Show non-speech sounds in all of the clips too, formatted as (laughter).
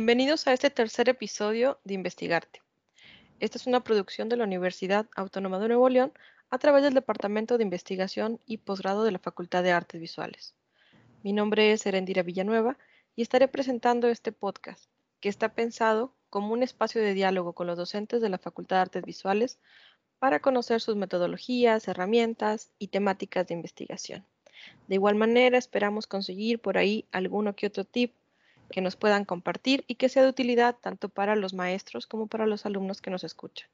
Bienvenidos a este tercer episodio de Investigarte. Esta es una producción de la Universidad Autónoma de Nuevo León a través del Departamento de Investigación y Posgrado de la Facultad de Artes Visuales. Mi nombre es Erendira Villanueva y estaré presentando este podcast, que está pensado como un espacio de diálogo con los docentes de la Facultad de Artes Visuales para conocer sus metodologías, herramientas y temáticas de investigación. De igual manera, esperamos conseguir por ahí alguno que otro tip que nos puedan compartir y que sea de utilidad tanto para los maestros como para los alumnos que nos escuchan.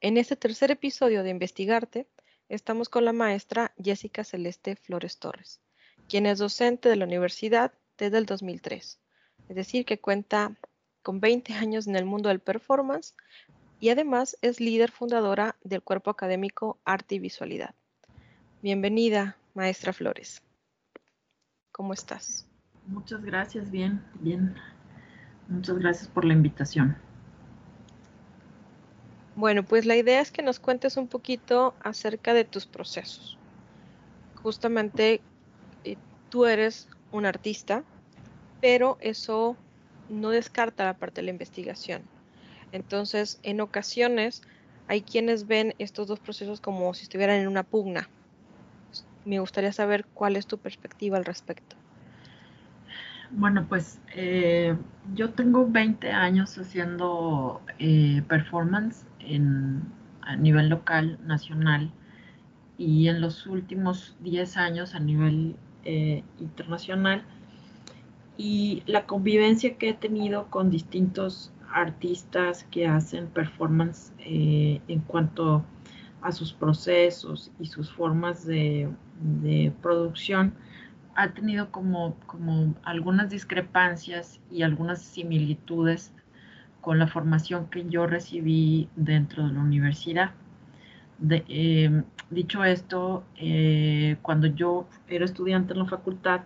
En este tercer episodio de Investigarte, estamos con la maestra Jessica Celeste Flores Torres, quien es docente de la universidad desde el 2003, es decir, que cuenta con 20 años en el mundo del performance y además es líder fundadora del cuerpo académico Arte y Visualidad. Bienvenida, maestra Flores. ¿Cómo estás? Muchas gracias, bien, bien. Muchas gracias por la invitación. Bueno, pues la idea es que nos cuentes un poquito acerca de tus procesos. Justamente eh, tú eres un artista, pero eso no descarta la parte de la investigación. Entonces, en ocasiones hay quienes ven estos dos procesos como si estuvieran en una pugna. Me gustaría saber cuál es tu perspectiva al respecto. Bueno, pues eh, yo tengo 20 años haciendo eh, performance en, a nivel local, nacional, y en los últimos 10 años a nivel eh, internacional. Y la convivencia que he tenido con distintos artistas que hacen performance en cuanto a sus procesos y sus formas de producción, ha tenido como, como algunas discrepancias y algunas similitudes con la formación que yo recibí dentro de la universidad. Em, dicho esto, eh, cuando yo era estudiante en la facultad,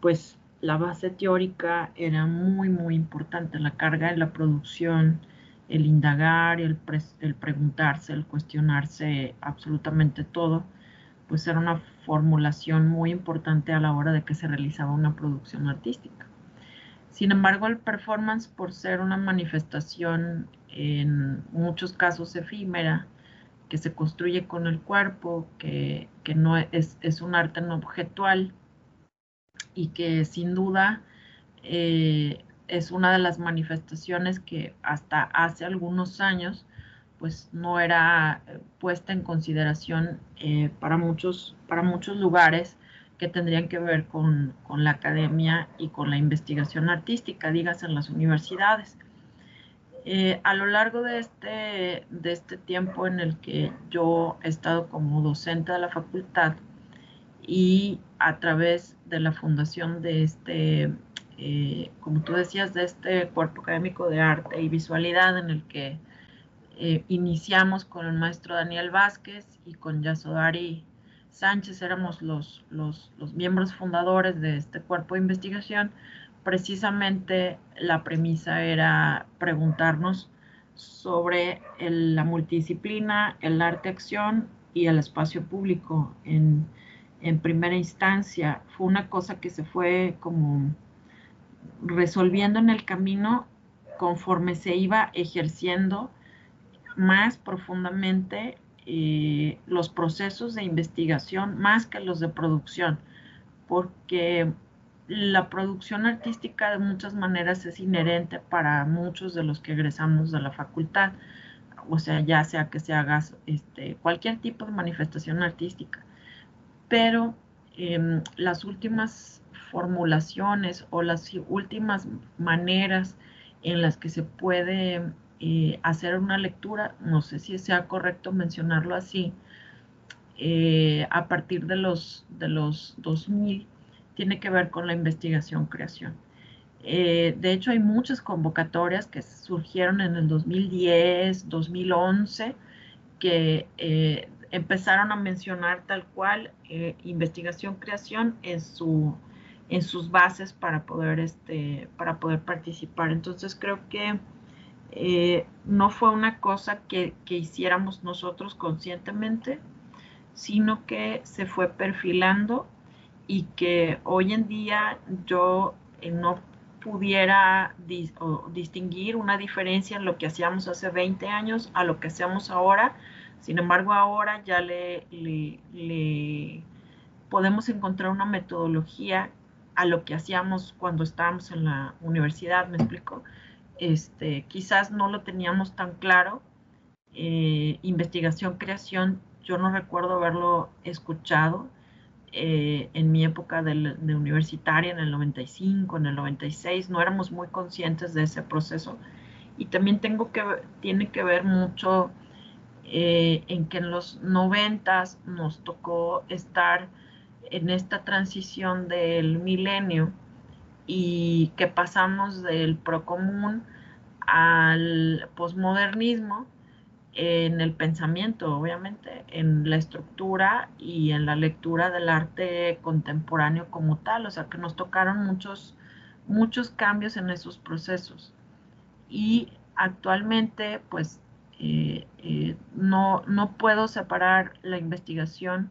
pues la base teórica era muy, muy importante, la carga de la producción, el indagar, el preguntarse, el cuestionarse absolutamente todo pues era una formulación muy importante a la hora de que se realizaba una producción artística. Sin embargo, el performance, por ser una manifestación en muchos casos efímera, que se construye con el cuerpo, que, no es, es, un arte no objetual y que sin duda eh, es una de las manifestaciones que hasta hace algunos años pues no era eh, puesta en consideración eh, para, muchos, para muchos lugares que tendrían que ver con, la academia y con la investigación artística, digas en las universidades. Eh, a lo largo de este, de este tiempo en el que yo he estado como docente de la facultad y a través de la fundación de este, como tú decías, de este cuerpo académico de arte y visualidad en el que eh, iniciamos con el maestro Daniel Vázquez y con Yasodari Sánchez, éramos los, los, miembros fundadores de este cuerpo de investigación. Precisamente la premisa era preguntarnos sobre la multidisciplina, el arte-acción y el espacio público en, en primera instancia. Fue una cosa que se fue como resolviendo en el camino conforme se iba ejerciendo más profundamente eh, los procesos de investigación más que los de producción, porque la producción artística de muchas maneras es inherente para muchos de los que egresamos de la facultad, o sea, ya sea que se haga este, cualquier tipo de manifestación artística, pero em, las últimas formulaciones o las últimas maneras en las que se puede eh, hacer una lectura, no sé si sea correcto mencionarlo así, eh, a partir de los, de los 2000, tiene que ver con la investigación-creación. Eh, de hecho, hay muchas convocatorias que surgieron en el 2010, 2011, que empezaron a mencionar tal cual investigación-creación en, su, en sus bases para poder, este, para poder participar. Entonces, creo que eh, no fue una cosa que, hiciéramos nosotros conscientemente, sino que se fue perfilando y que hoy en día yo, eh, no pudiera distinguir una diferencia en lo que hacíamos hace 20 años a lo que hacemos ahora. Sin embargo, ahora ya le, le, podemos encontrar una metodología a lo que hacíamos cuando estábamos en la universidad, ¿me explico? Este, quizás no lo teníamos tan claro. Eh, investigación, creación, yo no recuerdo haberlo escuchado eh, en mi época de, universitaria, en el 95, en el 96, no éramos muy conscientes de ese proceso. Y también tengo que, tiene que ver mucho eh, en que en los 90 nos tocó estar en esta transición del milenio y que pasamos del procomún al posmodernismo en el pensamiento, obviamente, en la estructura y en la lectura del arte contemporáneo como tal, o sea que nos tocaron muchos, muchos cambios en esos procesos. Y actualmente, pues, eh, eh, no, no, puedo separar la investigación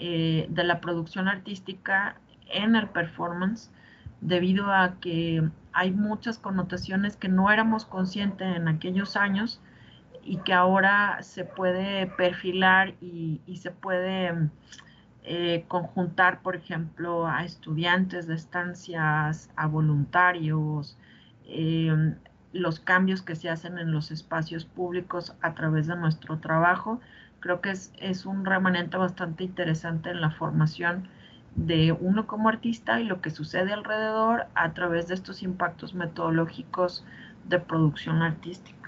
eh, de la producción artística en el performance debido a que hay muchas connotaciones que no éramos conscientes en aquellos años y que ahora se puede perfilar y, se puede eh, conjuntar, por ejemplo, a estudiantes de estancias, a voluntarios, em, los cambios que se hacen en los espacios públicos a través de nuestro trabajo. Creo que es un remanente bastante interesante en la formación de uno como artista y lo que sucede alrededor a través de estos impactos metodológicos de producción artística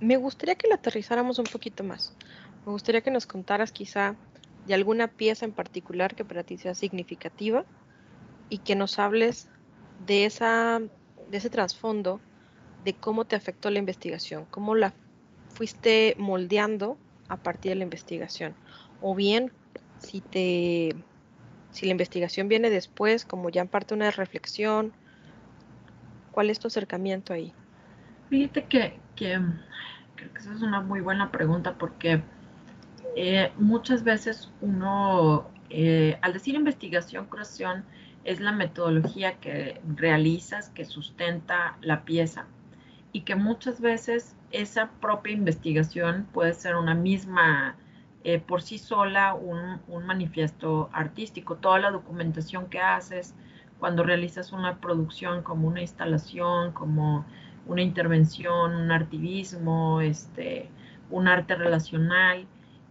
me gustaría que lo aterrizáramos un poquito más. Me gustaría que nos contaras quizá de alguna pieza en particular que para ti sea significativa y que nos hables de, esa, de ese trasfondo de cómo te afectó la investigación, cómo la fuiste moldeando a partir de la investigación. O bien, si, te, si la investigación viene después, como ya en parte una reflexión, ¿cuál es tu acercamiento ahí? Fíjate que, que Creo que esa es una muy buena pregunta porque eh, muchas veces uno, eh, al decir investigación, creación, es la metodología que realizas, que sustenta la pieza y que muchas veces esa propia investigación puede ser una misma, eh, por sí sola, un, un, manifiesto artístico. Toda la documentación que haces cuando realizas una producción como una instalación, como una intervención, un artivismo, este, un arte relacional.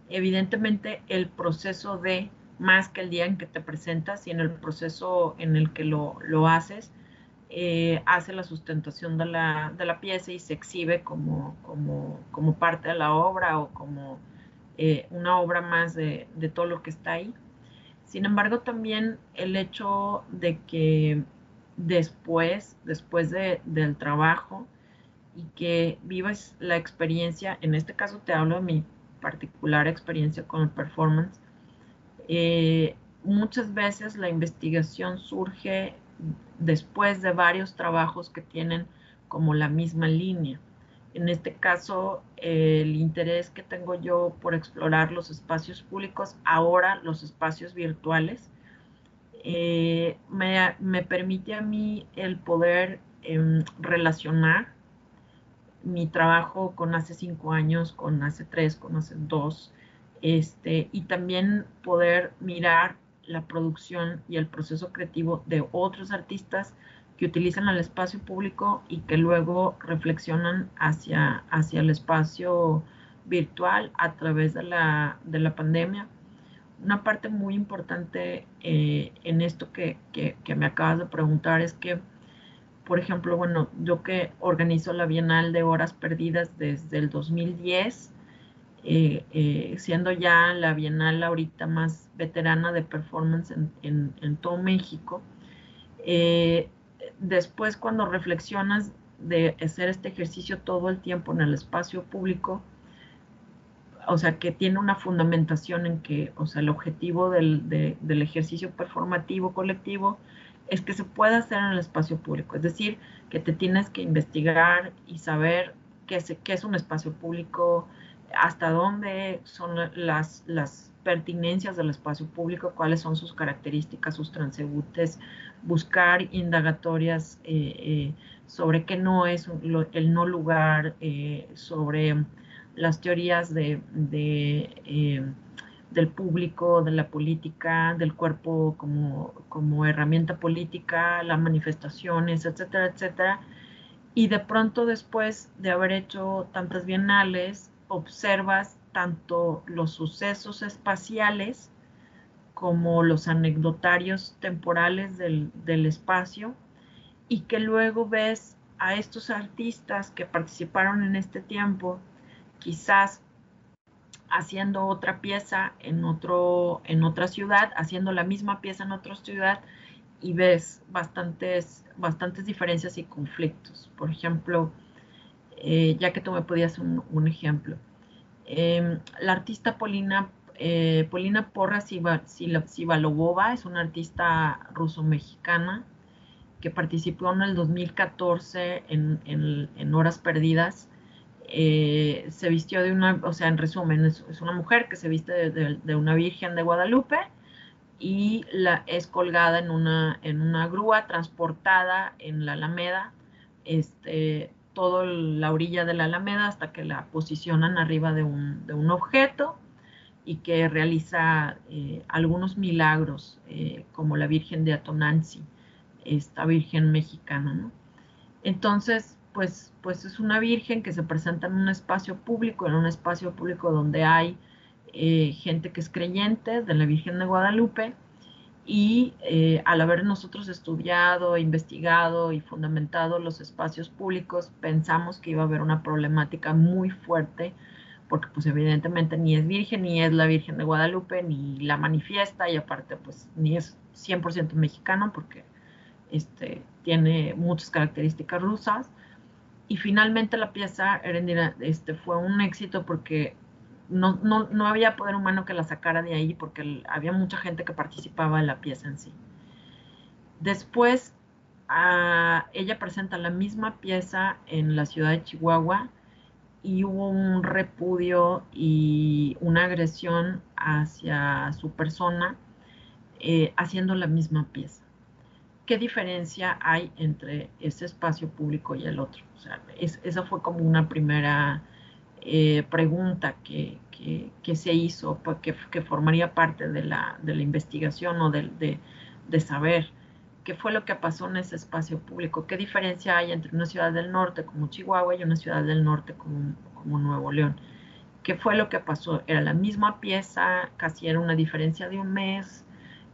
Evidentemente el proceso de, más que el día en que te presentas y en el proceso en el que lo, haces, eh, hace la sustentación de la, pieza y se exhibe como, como, parte de la obra o como eh, una obra más de, todo lo que está ahí. Sin embargo, también el hecho de que después, después del trabajo y que vivas la experiencia, en este caso te hablo de mi particular experiencia con el performance, eh, muchas veces la investigación surge después de varios trabajos que tienen como la misma línea. En este caso, el interés que tengo yo por explorar los espacios públicos, ahora los espacios virtuales, eh, me, permite a mí el poder em, relacionar mi trabajo con hace cinco años, con hace tres, con hace dos, este, y también poder mirar la producción y el proceso creativo de otros artistas que utilizan el espacio público y que luego reflexionan hacia, hacia el espacio virtual a través de la, de la pandemia. Una parte muy importante eh, en esto que, me acabas de preguntar es que, por ejemplo, bueno, yo que organizo la Bienal de Horas Perdidas desde el 2010, eh, eh, siendo ya la Bienal ahorita más veterana de performance en, en todo México, después cuando reflexionas de hacer este ejercicio todo el tiempo en el espacio público, o sea, que tiene una fundamentación en que, o sea, el objetivo del, ejercicio performativo colectivo es que se pueda hacer en el espacio público, es decir, que te tienes que investigar y saber qué es, qué es un espacio público, hasta dónde son las, las pertinencias del espacio público, cuáles son sus características, sus transeúntes, buscar indagatorias eh, eh, sobre qué no es el no lugar, eh, sobre las teorías de, del público, de la política, del cuerpo como, como herramienta política, las manifestaciones, etcétera, etcétera. Y de pronto después de haber hecho tantas bienales, observas tanto los sucesos espaciales como los anecdotarios temporales del, espacio y que luego ves a estos artistas que participaron en este tiempo, quizás haciendo otra pieza en, otro, en otra ciudad, haciendo la misma pieza en otra ciudad y ves bastantes, bastantes diferencias y conflictos. Por ejemplo, eh, ya que tú me podías un, un ejemplo, Em, la artista Polina, eh, Polina Porra Sivalobova es una artista ruso-mexicana que participó en el 2014 en, Horas Perdidas. Eh, se vistió de una, o sea, en resumen, es, una mujer que se viste de, una Virgen de Guadalupe y es colgada en una, en una grúa transportada en la Alameda este, toda la orilla de la Alameda hasta que la posicionan arriba de un, objeto y que realiza eh, algunos milagros, eh, como la Virgen de Atonanzi, esta Virgen mexicana. Entonces, pues, pues es una Virgen que se presenta en un espacio público, en un espacio público donde hay eh, gente que es creyente de la Virgen de Guadalupe, y al haber nosotros estudiado, investigado y fundamentado los espacios públicos, pensamos que iba a haber una problemática muy fuerte, porque pues evidentemente ni es virgen, ni es la Virgen de Guadalupe, ni la manifiesta, y aparte pues ni es 100% mexicano, porque este, tiene muchas características rusas. Y finalmente la pieza este, fue un éxito porque no, no, no, había poder humano que la sacara de ahí porque había mucha gente que participaba en la pieza en sí. Después, ella presenta la misma pieza en la ciudad de Chihuahua y hubo un repudio y una agresión hacia su persona eh, haciendo la misma pieza. ¿Qué diferencia hay entre ese espacio público y el otro? O sea, esa fue como una primera eh, pregunta que, se hizo, que, que, formaría parte de la, investigación o de, saber qué fue lo que pasó en ese espacio público, qué diferencia hay entre una ciudad del norte como Chihuahua y una ciudad del norte como, Nuevo León. ¿Qué fue lo que pasó? Era la misma pieza, casi era una diferencia de un mes,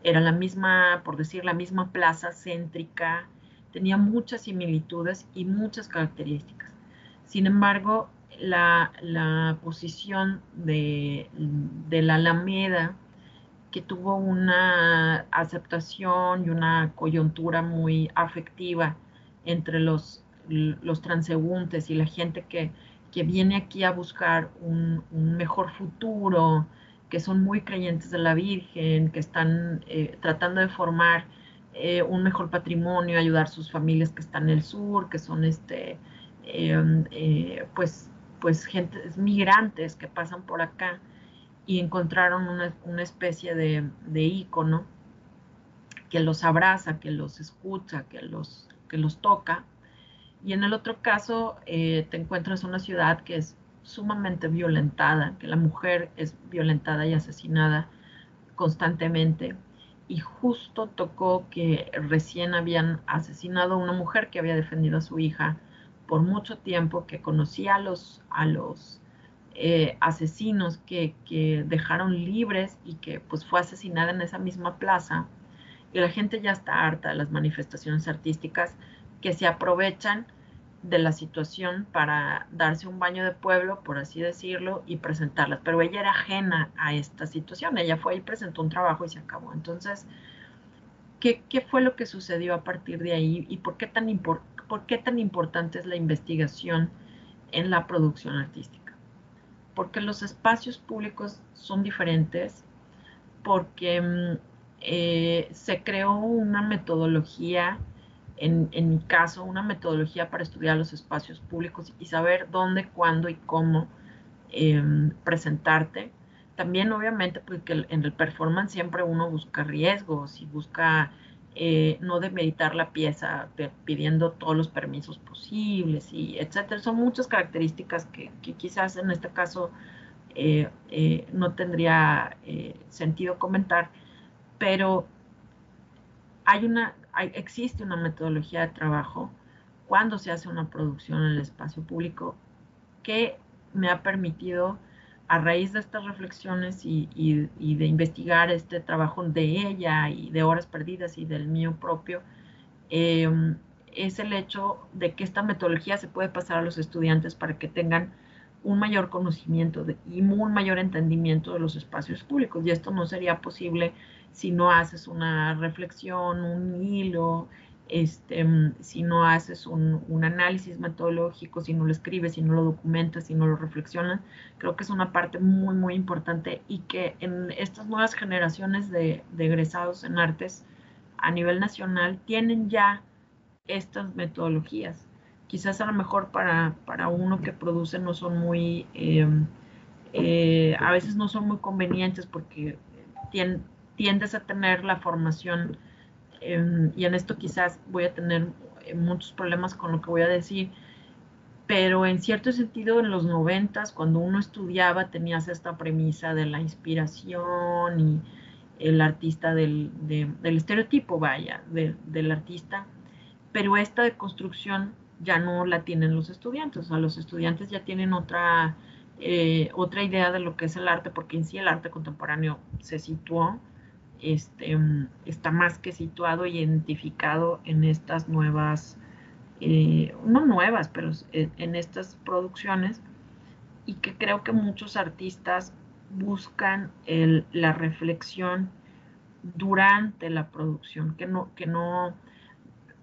era la misma, por decir, la misma plaza céntrica, tenía muchas similitudes y muchas características. Sin embargo, la, posición de, la Alameda, que tuvo una aceptación y una coyuntura muy afectiva entre los, los transeúntes y la gente que, viene aquí a buscar un, mejor futuro, que son muy creyentes de la Virgen, que están eh, tratando de formar eh, un mejor patrimonio, ayudar a sus familias que están en el sur, que son este, eh, pues pues gente, migrantes que pasan por acá y encontraron una, especie de, de ícono que los abraza, que los escucha, que los, que los toca. Y en el otro caso eh, te encuentras una ciudad que es sumamente violentada, que la mujer es violentada y asesinada constantemente. Y justo tocó que recién habían asesinado a una mujer que había defendido a su hija por mucho tiempo, que conocía a los, a los eh, asesinos que, dejaron libres y que pues fue asesinada en esa misma plaza. Y la gente ya está harta de las manifestaciones artísticas que se aprovechan de la situación para darse un baño de pueblo, por así decirlo, y presentarlas. Pero ella era ajena a esta situación. Ella fue y presentó un trabajo y se acabó. Entonces, ¿qué, qué fue lo que sucedió a partir de ahí y por qué tan? ¿por qué tan importante es la investigación en la producción artística? Porque los espacios públicos son diferentes, porque mm, eh, se creó una metodología, en, mi caso, una metodología para estudiar los espacios públicos y saber dónde, cuándo y cómo em, presentarte. También obviamente porque en el performance siempre uno busca riesgos y busca eh, no demeritar la pieza pidiendo todos los permisos posibles y etcétera. Son muchas características que, quizás en este caso eh, eh, no tendría sentido comentar, pero hay una, existe una metodología de trabajo cuando se hace una producción en el espacio público que me ha permitido, a raíz de estas reflexiones y, de investigar este trabajo de ella y de horas perdidas y del mío propio, em, es el hecho de que esta metodología se puede pasar a los estudiantes para que tengan un mayor conocimiento y un mayor entendimiento de los espacios públicos. Y esto no sería posible si no haces una reflexión, un hilo, este, mm, si no haces un, análisis metodológico, si no lo escribes, si no lo documentas, si no lo reflexionas, creo que es una parte muy, muy importante y que en estas nuevas generaciones de, egresados en artes a nivel nacional tienen ya estas metodologías. Quizás a lo mejor para, para uno que produce no son muy, em, eh, a veces no son muy convenientes porque tiendes a tener la formación Y en esto quizás voy a tener eh, muchos problemas con lo que voy a decir, pero en cierto sentido en los noventas, cuando uno estudiaba, tenías esta premisa de la inspiración y el artista del, del estereotipo, vaya, del artista, pero esta de construcción ya no la tienen los estudiantes, o sea, los estudiantes ya tienen otra, eh, otra idea de lo que es el arte, porque en sí el arte contemporáneo se situó este, está más que situado y identificado en estas nuevas, eh, no nuevas, pero en estas producciones y que creo que muchos artistas buscan la reflexión durante la producción, que no, que no,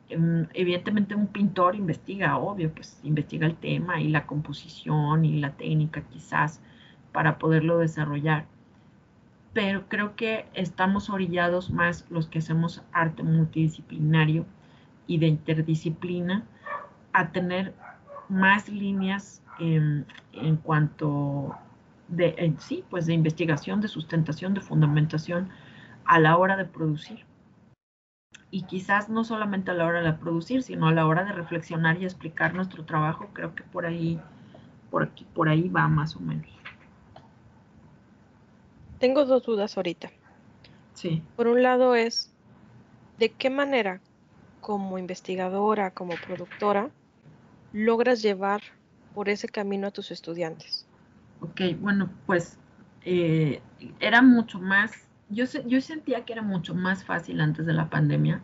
em, evidentemente un pintor investiga, obvio, pues investiga el tema y la composición y la técnica quizás para poderlo desarrollar, pero creo que estamos orillados más los que hacemos arte multidisciplinario y de interdisciplina a tener más líneas en, cuanto de sí, pues de investigación, de sustentación, de fundamentación a la hora de producir. Y quizás no solamente a la hora de producir, sino a la hora de reflexionar y explicar nuestro trabajo, creo que por ahí, por aquí, por ahí va más o menos. Tengo dos dudas ahorita. Sí. Por un lado es, ¿de qué manera como investigadora, como productora, logras llevar por ese camino a tus estudiantes? Ok, bueno, pues eh, era mucho más, yo, yo sentía que era mucho más fácil antes de la pandemia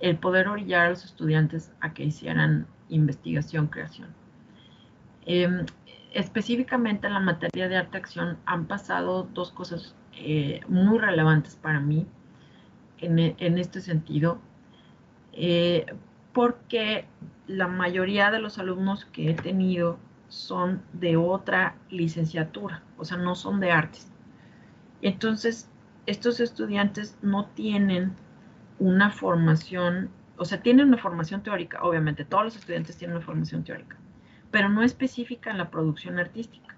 el poder orillar a los estudiantes a que hicieran investigación, creación. Em, específicamente en la materia de arte acción han pasado dos cosas eh, muy relevantes para mí en, e, este sentido, eh, porque la mayoría de los alumnos que he tenido son de otra licenciatura, o sea, no son de artes. Entonces, estos estudiantes no tienen una formación, o sea, tienen una formación teórica, obviamente, todos los estudiantes tienen una formación teórica, pero no específica en la producción artística.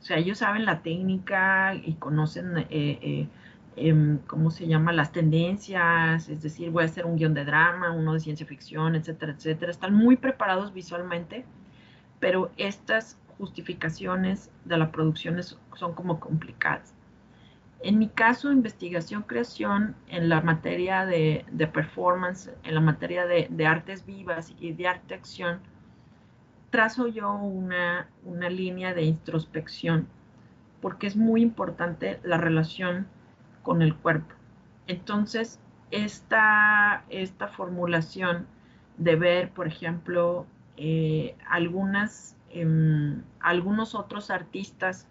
O sea, ellos saben la técnica y conocen, eh, eh, em, ¿cómo se llama? Las tendencias, es decir, voy a hacer un guion de drama, uno de ciencia ficción, etcétera, etcétera. Están muy preparados visualmente, pero estas justificaciones de la producción son como complicadas. En mi caso, investigación, creación, en la materia de, performance, en la materia de, de artes vivas y de arte acción, trazo yo una, línea de introspección porque es muy importante la relación con el cuerpo. Entonces, esta, esta formulación de ver, por ejemplo, eh, em, algunos otros artistas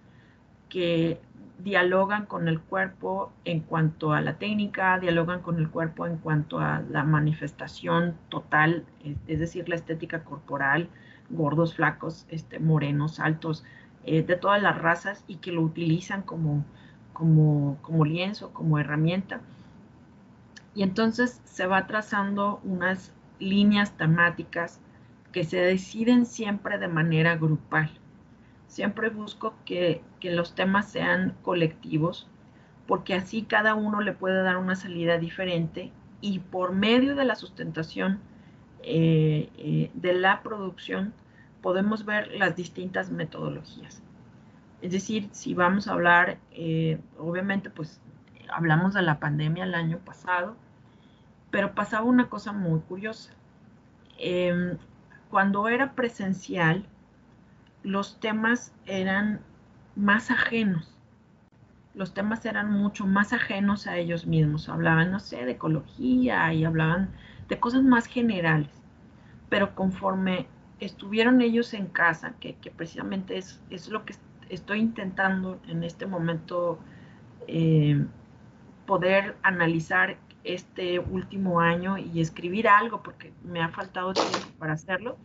que dialogan con el cuerpo en cuanto a la técnica, dialogan con el cuerpo en cuanto a la manifestación total, es decir, la estética corporal, gordos, flacos, este, morenos, altos, eh, de todas las razas y que lo utilizan como, como, como lienzo, como herramienta. Y entonces se va trazando unas líneas temáticas que se deciden siempre de manera grupal. siempre busco que, los temas sean colectivos, porque así cada uno le puede dar una salida diferente y por medio de la sustentación eh, eh, de la producción podemos ver las distintas metodologías. Es decir, si vamos a hablar, eh, obviamente, pues hablamos de la pandemia el año pasado, pero pasaba una cosa muy curiosa. Em, cuando era presencial, los temas eran más ajenos. Los temas eran mucho más ajenos a ellos mismos. Hablaban, no sé, de ecología y hablaban de cosas más generales. Pero conforme estuvieron ellos en casa, que, precisamente es, es, lo que estoy intentando en este momento eh, poder analizar este último año y escribir algo, porque me ha faltado tiempo para hacerlo,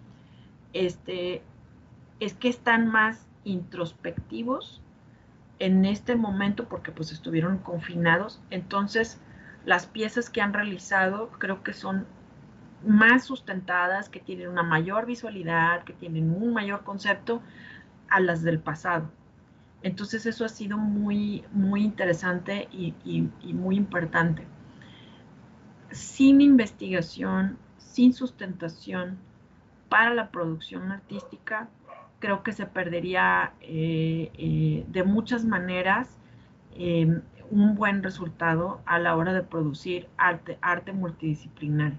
este, es que están más introspectivos en este momento porque pues estuvieron confinados. Entonces, las piezas que han realizado creo que son más sustentadas, que tienen una mayor visualidad, que tienen un mayor concepto a las del pasado. Entonces eso ha sido muy, muy interesante y, muy importante. Sin investigación, sin sustentación para la producción artística, creo que se perdería eh, eh, de muchas maneras em, un buen resultado a la hora de producir arte, arte multidisciplinar.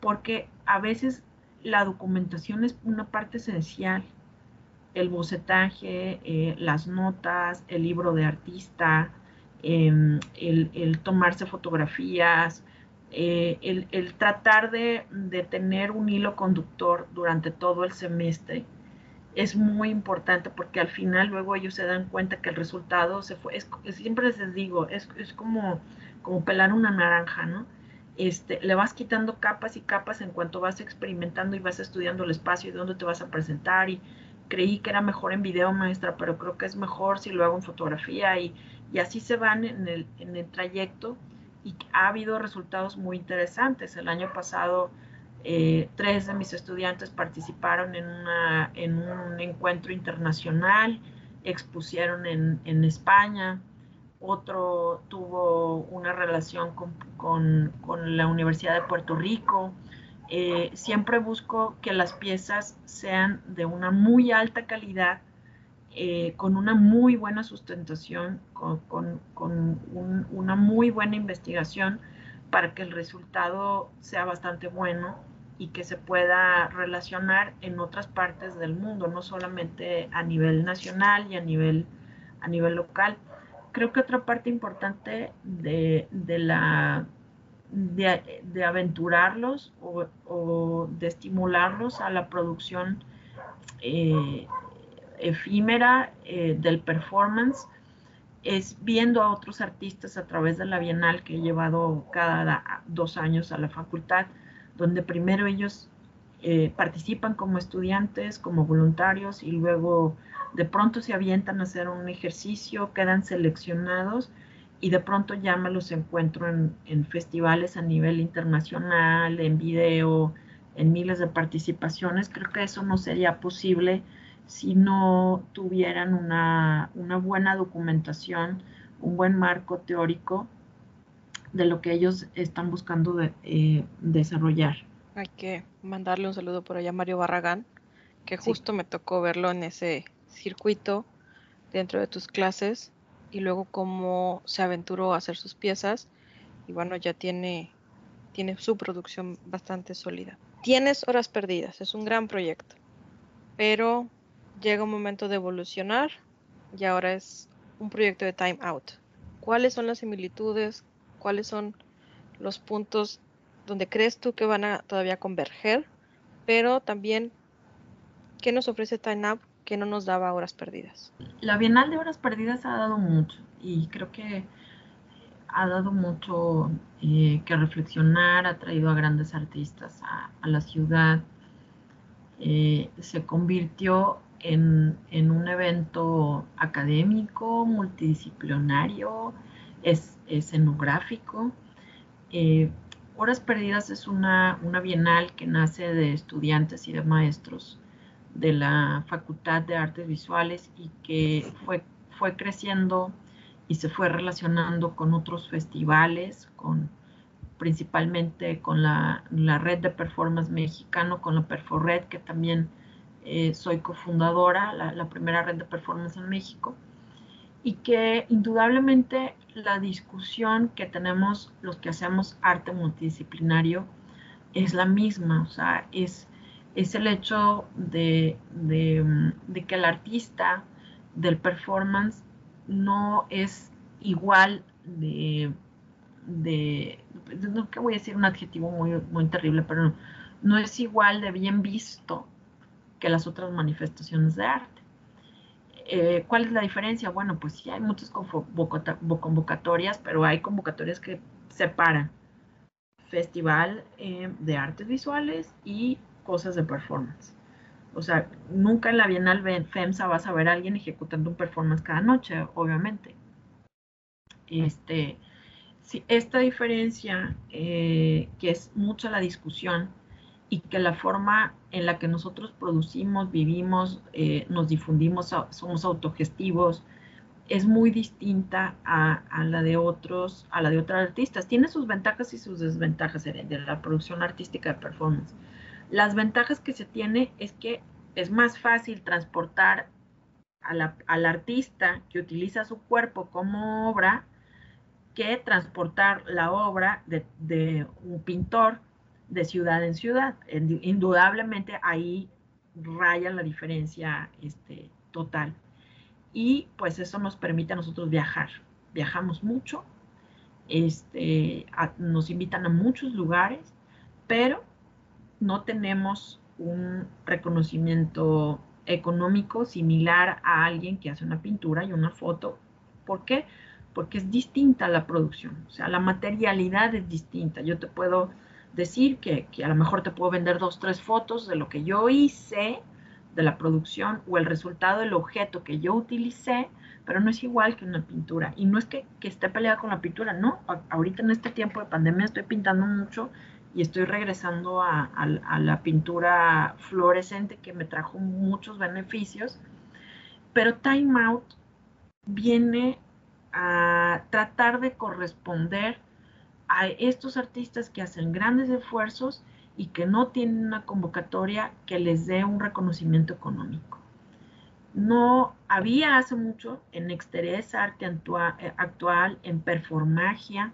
Porque a veces la documentación es una parte esencial. El bocetaje, eh, las notas, el libro de artista, em, el, tomarse fotografías, el, el, tratar de, de, tener un hilo conductor durante todo el semestre es muy importante porque al final luego ellos se dan cuenta que el resultado se fue, siempre les digo, es, como, como pelar una naranja, ¿no? Este, le vas quitando capas y capas en cuanto vas experimentando y vas estudiando el espacio y dónde te vas a presentar y creí que era mejor en video maestra, pero creo que es mejor si lo hago en fotografía y, así se van en el, trayecto y ha habido resultados muy interesantes. El año pasado eh, tres de mis estudiantes participaron en, un encuentro internacional, expusieron en, España, otro tuvo una relación con, la Universidad de Puerto Rico. Eh, siempre busco que las piezas sean de una muy alta calidad, eh, con una muy buena sustentación, con, una muy buena investigación para que el resultado sea bastante bueno y que se pueda relacionar en otras partes del mundo, no solamente a nivel nacional y a nivel, a nivel local. Creo que otra parte importante de, la, de, aventurarlos o, de estimularlos a la producción eh, efímera eh, del performance es viendo a otros artistas a través de la Bienal que he llevado cada dos años a la facultad donde primero ellos eh, participan como estudiantes, como voluntarios y luego de pronto se avientan a hacer un ejercicio, quedan seleccionados y de pronto ya me los encuentro en, festivales a nivel internacional, en video, en miles de participaciones. Creo que eso no sería posible si no tuvieran una, buena documentación, un buen marco teórico de lo que ellos están buscando eh, desarrollar. Que mandarle un saludo por allá a Mario Barragán, que justo me tocó verlo en ese circuito dentro de tus clases y luego cómo se aventuró a hacer sus piezas y bueno, ya tiene, tiene su producción bastante sólida. Tienes horas perdidas, es un gran proyecto, pero llega un momento de evolucionar y ahora es un proyecto de time out. ¿Cuáles son las similitudes? cuáles son los puntos donde crees tú que van a todavía converger, pero también qué nos ofrece Time Up que no nos daba horas perdidas. La Bienal de Horas Perdidas ha dado mucho y creo que ha dado mucho eh, que reflexionar, ha traído a grandes artistas a, la ciudad, eh, se convirtió en, un evento académico, multidisciplinario, es escenográfico. Eh, Horas Perdidas es una, una, bienal que nace de estudiantes y de maestros de la Facultad de Artes Visuales y que fue, fue creciendo y se fue relacionando con otros festivales, con principalmente con la, red de performance mexicano, con la Perforred, que también eh, soy cofundadora, la, la primera red de performance en México, y que indudablemente la discusión que tenemos los que hacemos arte multidisciplinario es la misma, o sea, es, es el hecho de, que el artista del performance no es igual de, de no que voy a decir un adjetivo muy, muy terrible, pero no, es igual de bien visto que las otras manifestaciones de arte. Eh, ¿Cuál es la diferencia? Bueno, pues sí hay muchas convocatorias, pero hay convocatorias que separan festival eh, de artes visuales y cosas de performance. O sea, nunca en la Bienal FEMSA vas a ver a alguien ejecutando un performance cada noche, obviamente. Este, sí, esta diferencia, eh, que es mucha la discusión y que la forma en la que nosotros producimos, vivimos, eh, nos difundimos, somos autogestivos, es muy distinta a, la de otros, a la de otros artistas. Tiene sus ventajas y sus desventajas de la producción artística de performance. Las ventajas que se tiene es que es más fácil transportar al artista que utiliza su cuerpo como obra que transportar la obra de, un pintor de ciudad en ciudad. Indudablemente ahí raya la diferencia este, total y pues eso nos permite a nosotros viajar. Viajamos mucho, este, nos invitan a muchos lugares, pero no tenemos un reconocimiento económico similar a alguien que hace una pintura y una foto. ¿Por qué? Porque es distinta la producción, o sea, la materialidad es distinta. Yo te puedo decir que, que a lo mejor te puedo vender dos, tres fotos de lo que yo hice, de la producción o el resultado del objeto que yo utilicé, pero no es igual que una pintura. Y no es que, esté peleada con la pintura, no. ahorita en este tiempo de pandemia estoy pintando mucho y estoy regresando a, la pintura fluorescente que me trajo muchos beneficios. Pero Time Out viene a tratar de corresponder a estos artistas que hacen grandes esfuerzos y que no tienen una convocatoria que les dé un reconocimiento económico. No había hace mucho en Exterés Arte eh, Actual, en Performagia,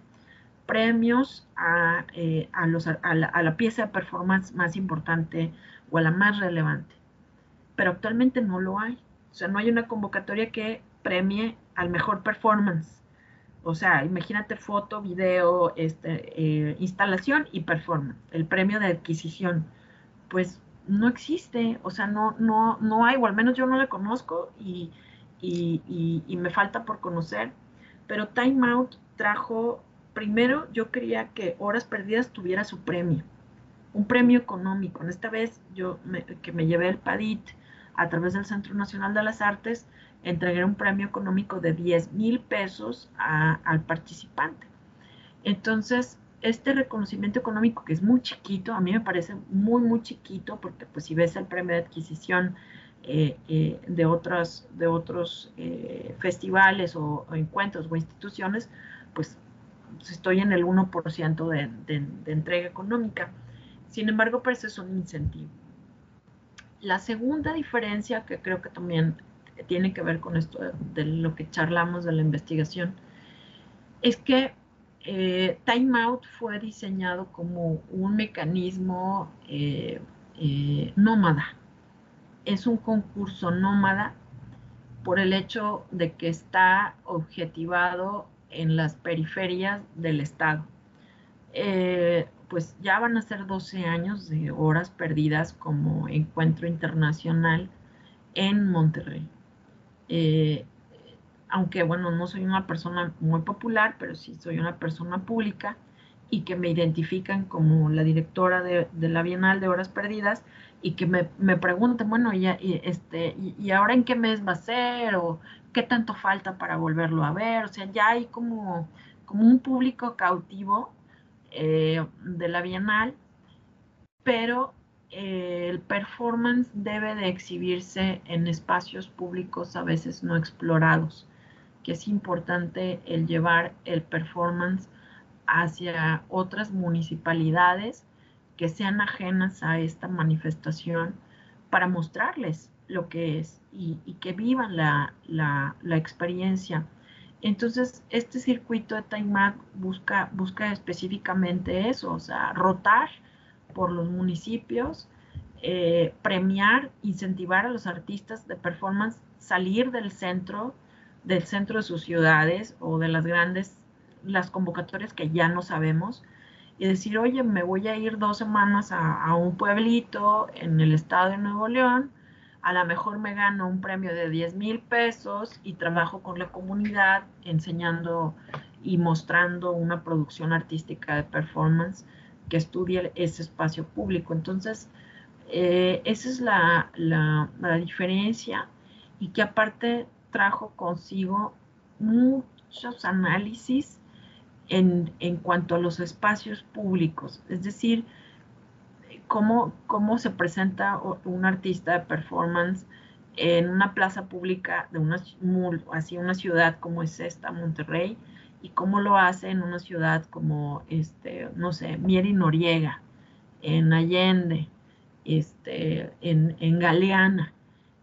premios a, eh, los, a, la, a, la, pieza de performance más importante o a la más relevante. Pero actualmente no lo hay. O sea, no hay una convocatoria que premie al mejor performance. O sea, imagínate foto, video, este, eh, instalación y performance, el premio de adquisición. Pues no existe, o sea, no, no, no hay, o al menos yo no le conozco y, me falta por conocer. Pero Time Out trajo, primero yo quería que Horas Perdidas tuviera su premio, un premio económico. Esta vez yo que me llevé el PADIT a través del Centro Nacional de las Artes, entregar un premio económico de 10 mil pesos al participante. Entonces, este reconocimiento económico que es muy chiquito, a mí me parece muy, muy chiquito, porque pues si ves el premio de adquisición eh, eh, de, otros, de otros eh, festivales o, encuentros o instituciones, pues estoy en el 1% de, de, de, entrega económica. Sin embargo, pues es un incentivo. La segunda diferencia que creo que también tiene que ver con esto de lo que charlamos de la investigación, es que eh, Time Out fue diseñado como un mecanismo eh, eh, nómada. Es un concurso nómada por el hecho de que está objetivado en las periferias del estado. pues ya van a ser 12 años de horas perdidas como encuentro internacional en Monterrey. Eh, aunque bueno, no soy una persona muy popular, pero sí soy una persona pública y que me identifican como la directora de, la Bienal de Horas Perdidas y que me, me preguntan, bueno, y, este, y, ahora en qué mes va a ser? ¿O qué tanto falta para volverlo a ver? O sea, ya hay como, como un público cautivo eh, de la Bienal, pero el performance debe de exhibirse en espacios públicos a veces no explorados, que es importante el llevar el performance hacia otras municipalidades que sean ajenas a esta manifestación para mostrarles lo que es y, que vivan la, experiencia. Entonces, este circuito de Time busca, busca específicamente eso, o sea, rotar por los municipios, eh, premiar, incentivar a los artistas de performance, salir del centro, del centro de sus ciudades o de las grandes, las convocatorias que ya no sabemos, y decir, oye, me voy a ir dos semanas a, un pueblito en el estado de Nuevo León, a lo mejor me gano un premio de 10 mil pesos y trabajo con la comunidad enseñando y mostrando una producción artística de performance que estudie ese espacio público. Entonces, eh, esa es la, la, diferencia y que aparte trajo consigo muchos análisis en, en, cuanto a los espacios públicos, es decir, cómo, cómo se presenta un artista de performance en una plaza pública de una, así una ciudad como es esta, Monterrey, y cómo lo hace en una ciudad como, este, no sé, Mieri Noriega, en Allende, este, en, en Galeana,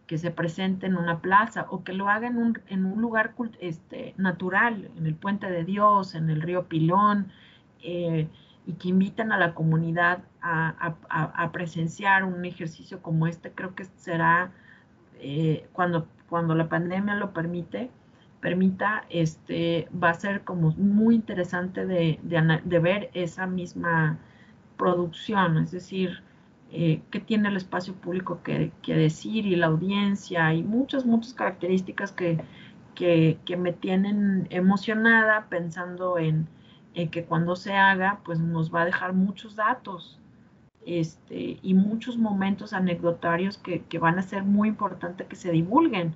que se presente en una plaza o que lo haga en un, en un lugar este, natural, en el Puente de Dios, en el río Pilón, eh, y que invitan a la comunidad a, a, presenciar un ejercicio como este, creo que será eh, cuando, cuando la pandemia lo permite, permita, este, va a ser como muy interesante de, de, ver esa misma producción, es decir, eh, qué tiene el espacio público que, que, decir y la audiencia y muchas, muchas características que, que, que me tienen emocionada pensando en, en, que cuando se haga, pues nos va a dejar muchos datos este, y muchos momentos anecdotarios que, que van a ser muy importantes que se divulguen,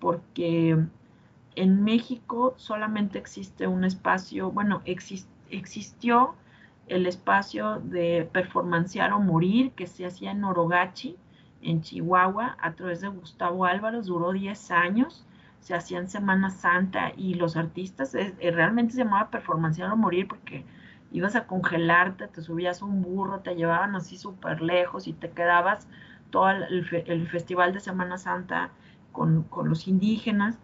porque en México solamente existe un espacio, bueno, existió el espacio de performanciar o morir que se hacía en Orogachi, en Chihuahua, a través de Gustavo Álvarez, duró 10 años, se hacía en Semana Santa y los artistas eh, eh, realmente se llamaba performanciar o morir porque ibas a congelarte, te subías un burro, te llevaban así súper lejos y te quedabas todo el, festival de Semana Santa con los indígenas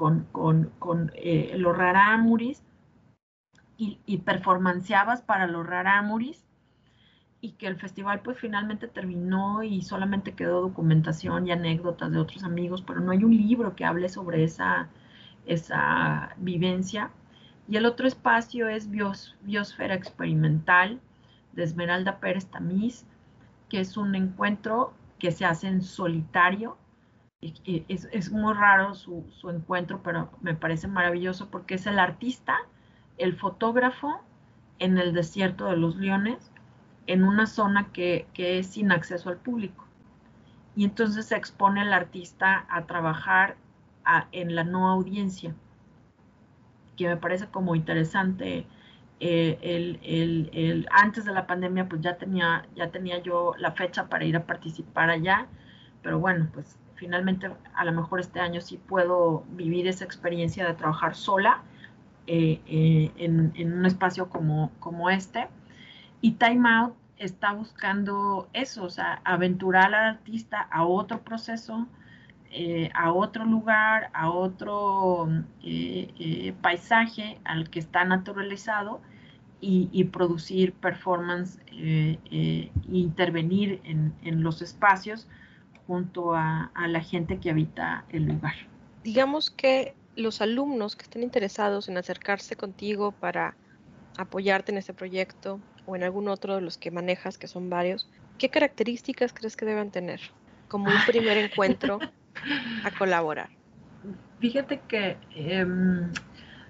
con, con, eh, los rarámuris y, y performanciabas para los rarámuris y que el festival pues finalmente terminó y solamente quedó documentación y anécdotas de otros amigos, pero no hay un libro que hable sobre esa, esa vivencia. Y el otro espacio es Bios, Biosfera Experimental de Esmeralda Pérez Tamiz, que es un encuentro que se hace en solitario es, es muy raro su, encuentro, pero me parece maravilloso porque es el artista, el fotógrafo en el desierto de los leones, en una zona que, es sin acceso al público. Y entonces se expone el artista a trabajar en la no audiencia, que me parece como interesante. Eh, antes de la pandemia, pues ya tenía, ya tenía yo la fecha para ir a participar allá, pero bueno, pues finalmente a lo mejor este año sí puedo vivir esa experiencia de trabajar sola eh, eh, en, un espacio como, como este. Y Time Out está buscando eso, o sea, aventurar al artista a otro proceso, eh, a otro lugar, a otro paisaje al que está naturalizado y, producir performance e intervenir en, en los espacios junto a, la gente que habita el lugar. Digamos que los alumnos que estén interesados en acercarse contigo para apoyarte en este proyecto o en algún otro de los que manejas, que son varios, ¿qué características crees que deben tener como un primer (laughs) encuentro a colaborar? Fíjate que em,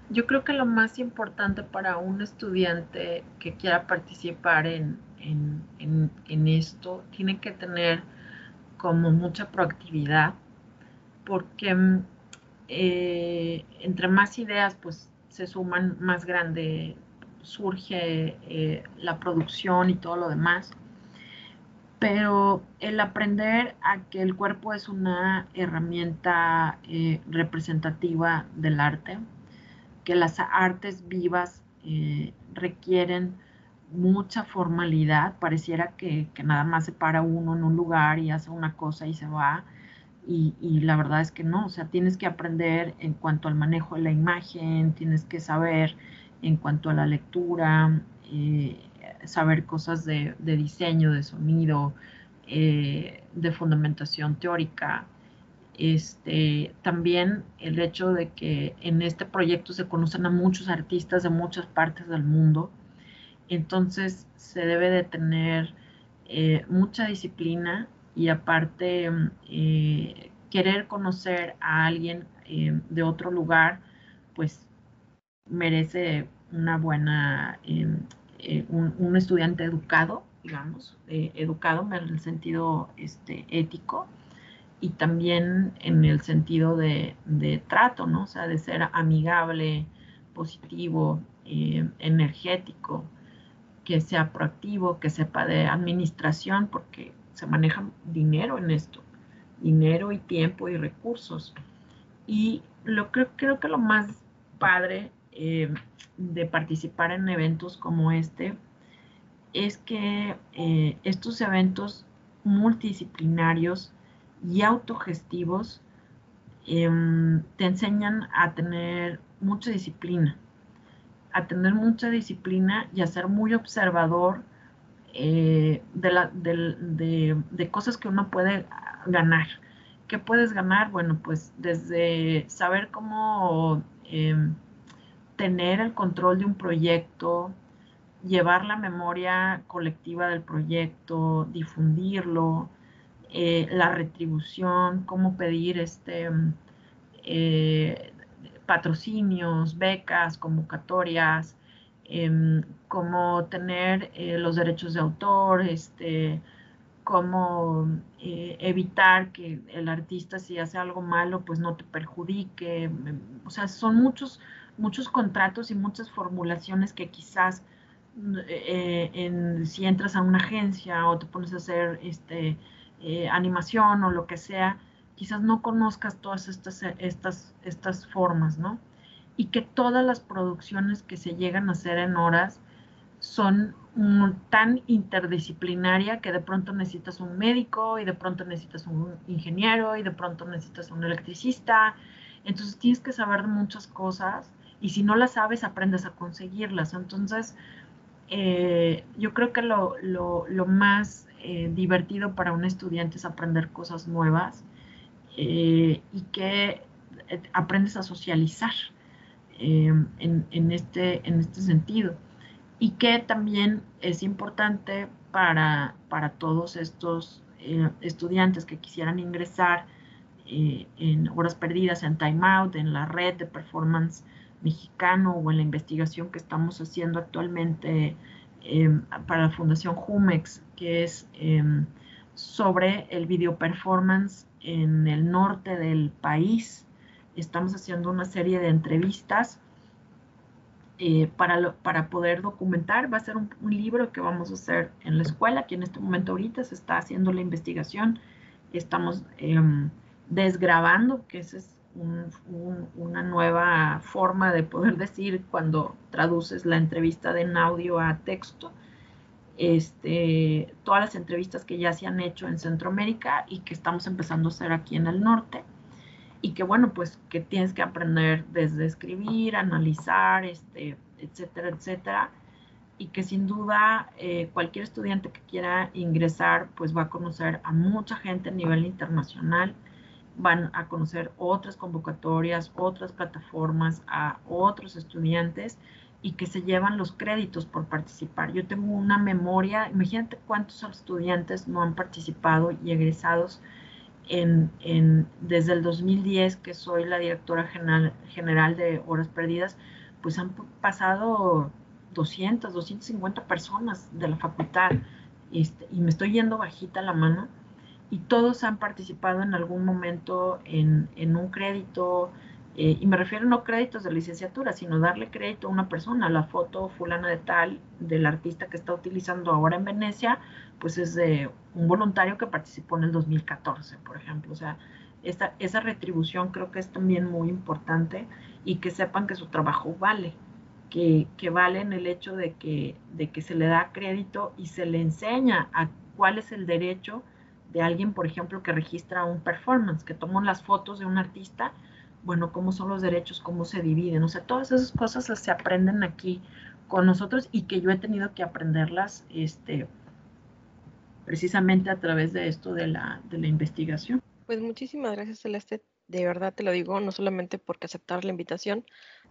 yo creo que lo más importante para un estudiante que quiera participar en, en esto tiene que tener como mucha proactividad, porque eh, entre más ideas pues se suman, más grande surge eh, la producción y todo lo demás. pero el aprender a que el cuerpo es una herramienta eh, representativa del arte, que las artes vivas requieren mucha formalidad, pareciera que, nada más se para uno en un lugar y hace una cosa y se va, y, la verdad es que no, o sea, tienes que aprender en cuanto al manejo de la imagen, tienes que saber en cuanto a la lectura, eh, saber cosas de, diseño, de sonido, eh, de fundamentación teórica. Este, también el hecho de que en este proyecto se conocen a muchos artistas de muchas partes del mundo, entonces se debe de tener eh, mucha disciplina y aparte eh, querer conocer a alguien de otro lugar, pues merece una buena eh, un, estudiante educado, digamos, eh, educado en el sentido este, ético y también en el sentido de, trato, ¿no? O sea, de ser amigable, positivo, eh, energético, que sea proactivo, que sepa de administración, porque se maneja dinero en esto, dinero y tiempo y recursos. Y lo creo, creo que lo más padre de participar en eventos como este es que eh, estos eventos multidisciplinarios y autogestivos em, te enseñan a tener mucha disciplina, a tener mucha disciplina y a ser muy observador eh, de, de, cosas que uno puede ganar. ¿Qué puedes ganar? Bueno, pues desde saber cómo em, tener el control de un proyecto, llevar la memoria colectiva del proyecto, difundirlo, eh, la retribución, cómo pedir este, eh, patrocinios, becas, convocatorias, em, cómo tener eh, los derechos de autor, este, cómo evitar que el artista si hace algo malo pues no te perjudique. O sea, son muchos muchos contratos y muchas formulaciones que quizás eh, si entras a una agencia o te pones a hacer este, eh, animación o lo que sea, quizás no conozcas todas estas, estas, estas formas, ¿no? Y que todas las producciones que se llegan a hacer en horas son tan interdisciplinaria que de pronto necesitas un médico y de pronto necesitas un ingeniero y de pronto necesitas un electricista. Entonces tienes que saber muchas cosas y si no las sabes, aprendes a conseguirlas. Entonces, eh, yo creo que lo, más eh, divertido para un estudiante es aprender cosas nuevas eh, y que aprendes a socializar en, este, en este sentido. Y que también es importante para, para todos estos estudiantes que quisieran ingresar en horas perdidas, en Time Out, en la red de performance mexicano o en la investigación que estamos haciendo actualmente para la Fundación Jumex, que es em, sobre el video performance en el norte del país. Estamos haciendo una serie de entrevistas eh, para, para poder documentar. Va a ser un, un, libro que vamos a hacer en la escuela, que en este momento ahorita se está haciendo la investigación. Estamos em, desgrabando, que ese es una nueva forma de poder decir cuando traduces la entrevista de en audio a texto. Este, todas las entrevistas que ya se han hecho en Centroamérica y que estamos empezando a hacer aquí en el norte. Y que bueno, pues que tienes que aprender desde escribir, analizar, este, etcétera, etcétera. Y que sin duda eh, cualquier estudiante que quiera ingresar, pues va a conocer a mucha gente a nivel internacional van a conocer otras convocatorias, otras plataformas, a otros estudiantes y que se llevan los créditos por participar. Yo tengo una memoria, imagínate cuántos estudiantes no han participado y egresados en, desde el 2010, que soy la directora general, general de Horas Perdidas, pues han pasado 200, 250 personas de la facultad este, y me estoy yendo bajita la mano y todos han participado en algún momento en, un crédito, Eh, y me refiero no créditos de licenciatura, sino darle crédito a una persona. La foto fulana de tal del artista que está utilizando ahora en Venecia, pues es de un voluntario que participó en el 2014, por ejemplo. O sea, esta, esa retribución creo que es también muy importante y que sepan que su trabajo vale, que, que vale en el hecho de que, de que se le da crédito y se le enseña a cuál es el derecho de alguien, por ejemplo, que registra un performance, que tomó las fotos de un artista bueno, cómo son los derechos, cómo se dividen, o sea, todas esas cosas se aprenden aquí con nosotros y que yo he tenido que aprenderlas este, precisamente a través de esto de la, de la investigación. Pues muchísimas gracias, Celeste. De verdad te lo digo, no solamente porque aceptar la invitación,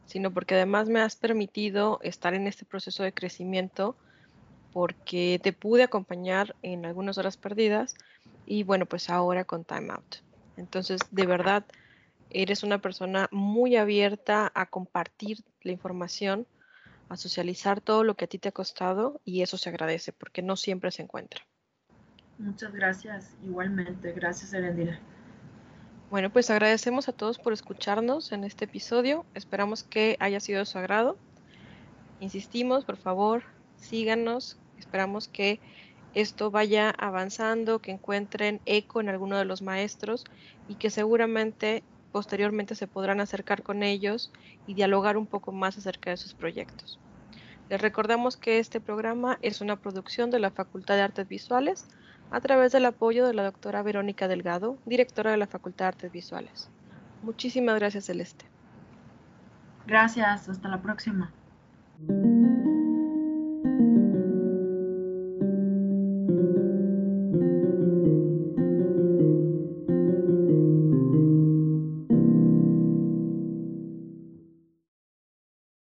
sino porque además me has permitido estar en este proceso de crecimiento, porque te pude acompañar en algunas horas perdidas y bueno, pues ahora con Time Out. Entonces, de verdad, Eres una persona muy abierta a compartir la información, a socializar todo lo que a ti te ha costado y eso se agradece porque no siempre se encuentra. Muchas gracias, igualmente. Gracias, Erendira. Bueno, pues agradecemos a todos por escucharnos en este episodio. Esperamos que haya sido de su agrado. Insistimos, por favor, síganos. Esperamos que esto vaya avanzando, que encuentren eco en alguno de los maestros y que seguramente Posteriormente se podrán acercar con ellos y dialogar un poco más acerca de sus proyectos. Les recordamos que este programa es una producción de la Facultad de Artes Visuales a través del apoyo de la doctora Verónica Delgado, directora de la Facultad de Artes Visuales. Muchísimas gracias, Celeste. Gracias, hasta la próxima.